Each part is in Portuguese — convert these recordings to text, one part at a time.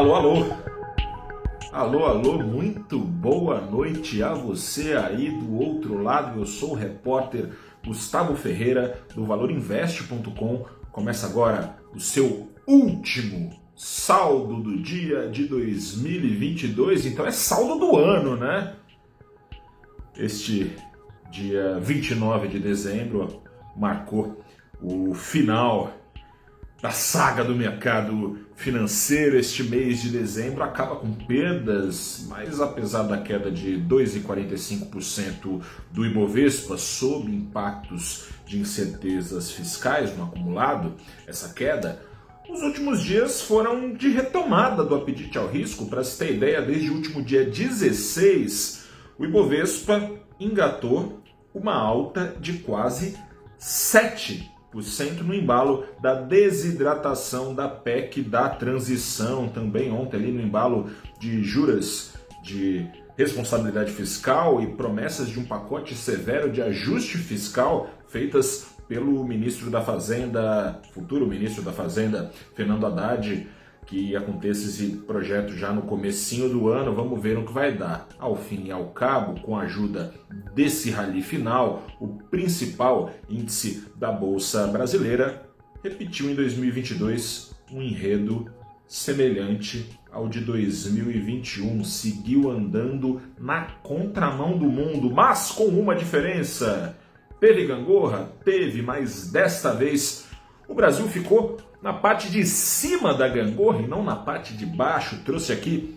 Alô, alô. Alô, alô, muito boa noite a você aí do outro lado. Eu sou o repórter Gustavo Ferreira do valorinvest.com. Começa agora o seu último saldo do dia de 2022. Então é saldo do ano, né? Este dia 29 de dezembro marcou o final da saga do mercado financeiro este mês de dezembro acaba com perdas, mas apesar da queda de 2,45% do Ibovespa sob impactos de incertezas fiscais no acumulado, essa queda, os últimos dias foram de retomada do apetite ao risco. Para se ter ideia, desde o último dia 16, o Ibovespa engatou uma alta de quase 7 no embalo da desidratação da PEC da transição, também ontem ali no embalo de juras de responsabilidade fiscal e promessas de um pacote severo de ajuste fiscal feitas pelo ministro da Fazenda, futuro ministro da Fazenda, Fernando Haddad, que aconteça esse projeto já no comecinho do ano, vamos ver o que vai dar. Ao fim e ao cabo, com a ajuda desse rally final, o principal índice da Bolsa Brasileira repetiu em 2022 um enredo semelhante ao de 2021, seguiu andando na contramão do mundo, mas com uma diferença. Teve gangorra? Teve, mas desta vez o Brasil ficou na parte de cima da gangorra e não na parte de baixo. Trouxe aqui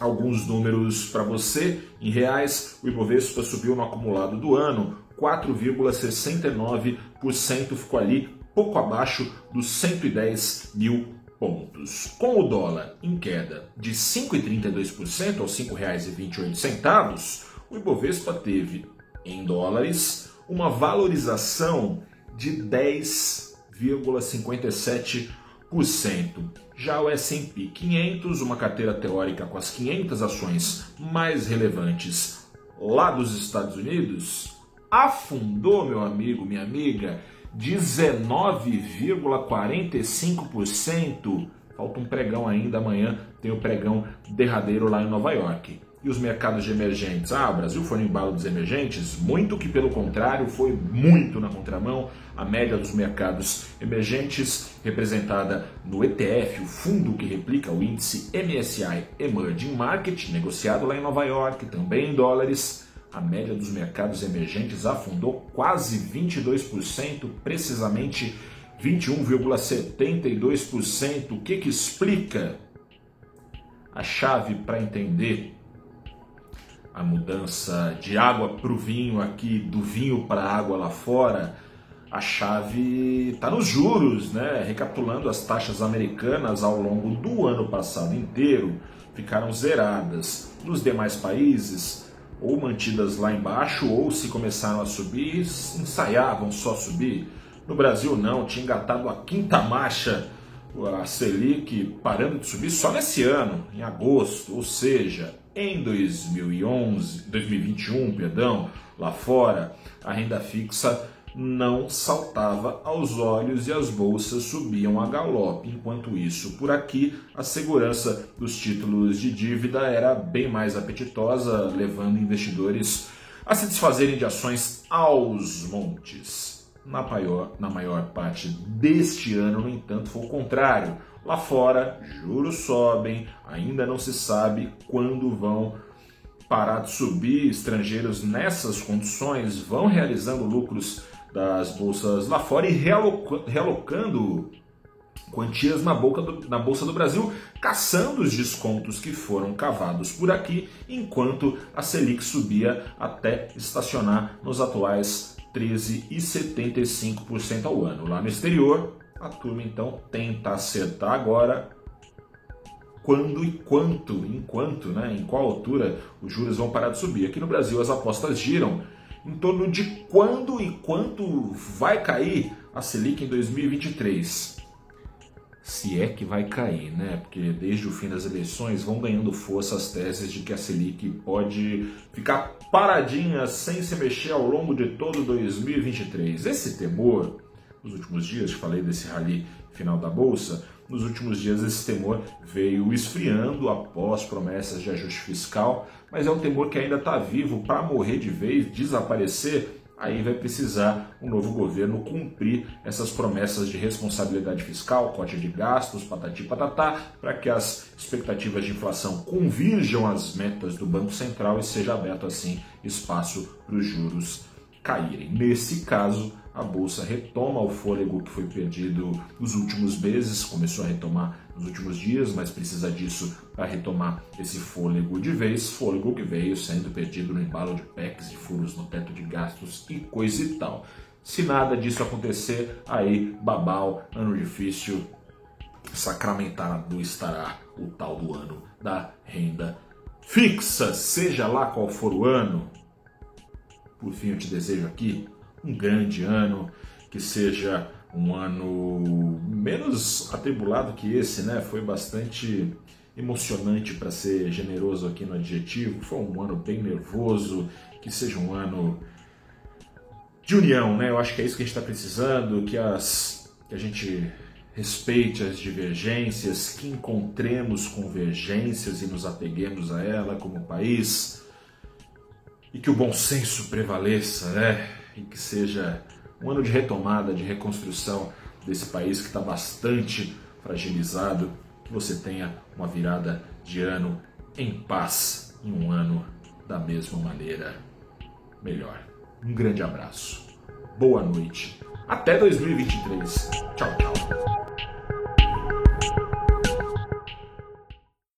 alguns números para você. Em reais, o Ibovespa subiu no acumulado do ano 4,69%, ficou ali pouco abaixo dos 110 mil pontos. Com o dólar em queda de 5,32% aos R$ 5,28, o Ibovespa teve, em dólares, uma valorização de 10 0,57%. Já o S&P 500, uma carteira teórica com as 500 ações mais relevantes lá dos Estados Unidos, afundou, meu amigo, minha amiga, 19,45%. Falta um pregão ainda amanhã, tem o pregão derradeiro lá em Nova York e os mercados de emergentes. Ah, o Brasil foi no embalo dos emergentes? Muito que pelo contrário, foi muito na contramão. A média dos mercados emergentes, representada no ETF, o fundo que replica o índice MSI Emerging Market, negociado lá em Nova York, também em dólares. A média dos mercados emergentes afundou quase 22%, precisamente 21,72%. O que, que explica a chave para entender a mudança de água para o vinho aqui, do vinho para a água lá fora, a chave está nos juros, né? Recapitulando as taxas americanas ao longo do ano passado inteiro, ficaram zeradas. Nos demais países, ou mantidas lá embaixo, ou se começaram a subir, ensaiavam só subir. No Brasil não, tinha engatado a quinta marcha a Selic parando de subir só nesse ano, em agosto, ou seja, em 2011, 2021, perdão, lá fora, a renda fixa não saltava aos olhos e as bolsas subiam a galope. Enquanto isso, por aqui, a segurança dos títulos de dívida era bem mais apetitosa, levando investidores a se desfazerem de ações aos montes. Na maior, na maior parte deste ano, no entanto, foi o contrário. Lá fora, juros sobem, ainda não se sabe quando vão parar de subir. Estrangeiros nessas condições vão realizando lucros das bolsas lá fora e realocando quantias na, do, na Bolsa do Brasil, caçando os descontos que foram cavados por aqui, enquanto a Selic subia até estacionar nos atuais 13,75% ao ano. Lá no exterior, a turma então tenta acertar agora quando e quanto, enquanto, né, em qual altura os juros vão parar de subir. Aqui no Brasil as apostas giram em torno de quando e quanto vai cair a Selic em 2023 se é que vai cair, né? Porque desde o fim das eleições vão ganhando força as teses de que a Selic pode ficar paradinha sem se mexer ao longo de todo 2023. Esse temor, nos últimos dias falei desse rally final da bolsa, nos últimos dias esse temor veio esfriando após promessas de ajuste fiscal, mas é um temor que ainda está vivo para morrer de vez, desaparecer aí vai precisar o um novo governo cumprir essas promessas de responsabilidade fiscal, corte de gastos, patati patatá, para que as expectativas de inflação convirjam às metas do Banco Central e seja aberto assim espaço para os juros caírem. Nesse caso, a bolsa retoma o fôlego que foi perdido nos últimos meses, começou a retomar nos últimos dias, mas precisa disso para retomar esse fôlego de vez, fôlego que veio sendo perdido no embalo de PECs e furos no teto de gastos e coisa e tal. Se nada disso acontecer, aí babau, ano difícil, sacramentado estará o tal do ano da renda fixa, seja lá qual for o ano. Por fim, eu te desejo aqui um grande ano, que seja um ano menos atribulado que esse, né? Foi bastante emocionante para ser generoso aqui no adjetivo. Foi um ano bem nervoso, que seja um ano de união, né? Eu acho que é isso que a gente está precisando, que as que a gente respeite as divergências, que encontremos convergências e nos apeguemos a ela como país e que o bom senso prevaleça, né? E que seja um ano de retomada, de reconstrução desse país que está bastante fragilizado, que você tenha uma virada de ano em paz, em um ano da mesma maneira melhor. Um grande abraço, boa noite, até 2023. Tchau, tchau.